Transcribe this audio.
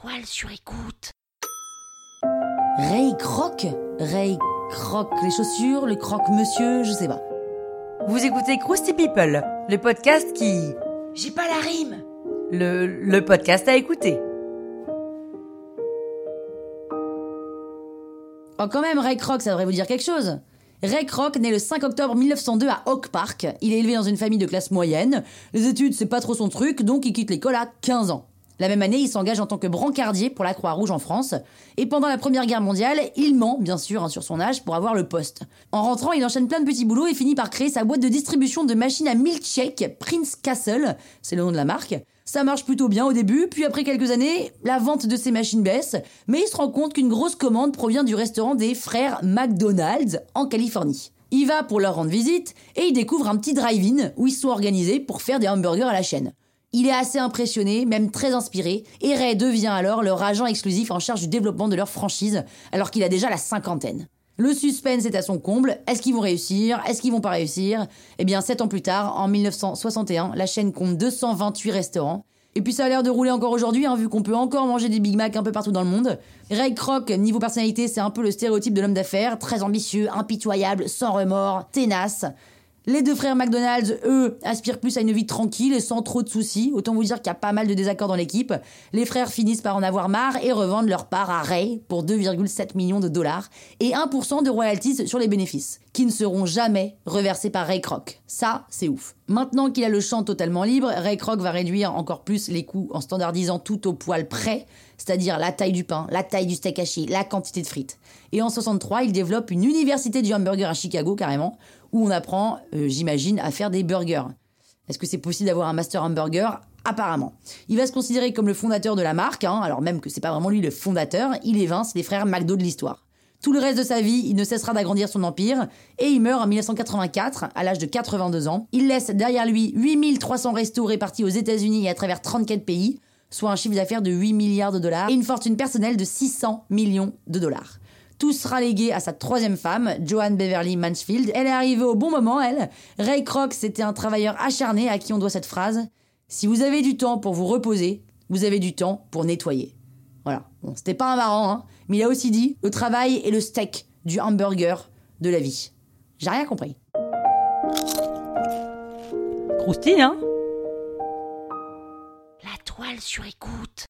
toile sur écoute. Ray Croc Ray Croc les chaussures, le croque monsieur, je sais pas. Vous écoutez Krusty People, le podcast qui... J'ai pas la rime. Le, le podcast à écouter. Oh quand même, Ray Kroc, ça devrait vous dire quelque chose. Ray Kroc, né le 5 octobre 1902 à Oak Park, il est élevé dans une famille de classe moyenne. Les études, c'est pas trop son truc, donc il quitte l'école à 15 ans. La même année, il s'engage en tant que brancardier pour la Croix-Rouge en France. Et pendant la Première Guerre mondiale, il ment, bien sûr, hein, sur son âge pour avoir le poste. En rentrant, il enchaîne plein de petits boulots et finit par créer sa boîte de distribution de machines à milkshake, Prince Castle, c'est le nom de la marque. Ça marche plutôt bien au début, puis après quelques années, la vente de ces machines baisse, mais il se rend compte qu'une grosse commande provient du restaurant des frères McDonald's en Californie. Il va pour leur rendre visite et il découvre un petit drive-in où ils sont organisés pour faire des hamburgers à la chaîne. Il est assez impressionné, même très inspiré, et Ray devient alors leur agent exclusif en charge du développement de leur franchise, alors qu'il a déjà la cinquantaine. Le suspense est à son comble. Est-ce qu'ils vont réussir? Est-ce qu'ils vont pas réussir? Eh bien, sept ans plus tard, en 1961, la chaîne compte 228 restaurants. Et puis ça a l'air de rouler encore aujourd'hui, hein, vu qu'on peut encore manger des Big Mac un peu partout dans le monde. Ray Kroc, niveau personnalité, c'est un peu le stéréotype de l'homme d'affaires, très ambitieux, impitoyable, sans remords, tenace. Les deux frères McDonald's, eux, aspirent plus à une vie tranquille et sans trop de soucis. Autant vous dire qu'il y a pas mal de désaccords dans l'équipe. Les frères finissent par en avoir marre et revendent leur part à Ray pour 2,7 millions de dollars et 1% de royalties sur les bénéfices, qui ne seront jamais reversés par Ray Kroc. Ça, c'est ouf. Maintenant qu'il a le champ totalement libre, Ray Kroc va réduire encore plus les coûts en standardisant tout au poil près, c'est-à-dire la taille du pain, la taille du steak haché, la quantité de frites. Et en 63, il développe une université du hamburger à Chicago carrément, où on apprend, euh, j'imagine, à faire des burgers. Est-ce que c'est possible d'avoir un master hamburger? Apparemment. Il va se considérer comme le fondateur de la marque, hein, alors même que c'est pas vraiment lui le fondateur, il est Vince, les frères McDo de l'histoire. Tout le reste de sa vie, il ne cessera d'agrandir son empire, et il meurt en 1984, à l'âge de 82 ans. Il laisse derrière lui 8300 restos répartis aux États-Unis et à travers 34 pays, soit un chiffre d'affaires de 8 milliards de dollars, et une fortune personnelle de 600 millions de dollars. Tout sera légué à sa troisième femme, Joanne Beverly Mansfield. Elle est arrivée au bon moment, elle. Ray Kroc, c'était un travailleur acharné à qui on doit cette phrase. Si vous avez du temps pour vous reposer, vous avez du temps pour nettoyer. Voilà. Bon, c'était pas un marrant, hein, mais il a aussi dit le travail est le steak du hamburger de la vie. J'ai rien compris. Croustille, hein? La toile sur écoute.